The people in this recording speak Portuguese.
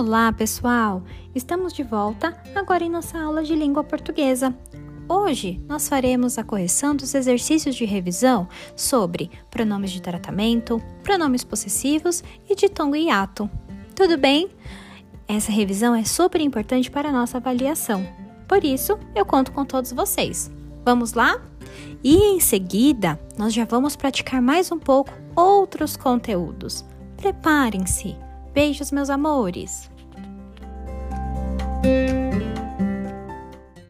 Olá, pessoal! Estamos de volta agora em nossa aula de língua portuguesa. Hoje nós faremos a correção dos exercícios de revisão sobre pronomes de tratamento, pronomes possessivos e de tom e ato. Tudo bem? Essa revisão é super importante para a nossa avaliação. Por isso, eu conto com todos vocês. Vamos lá? E em seguida, nós já vamos praticar mais um pouco outros conteúdos. Preparem-se! Beijos, meus amores!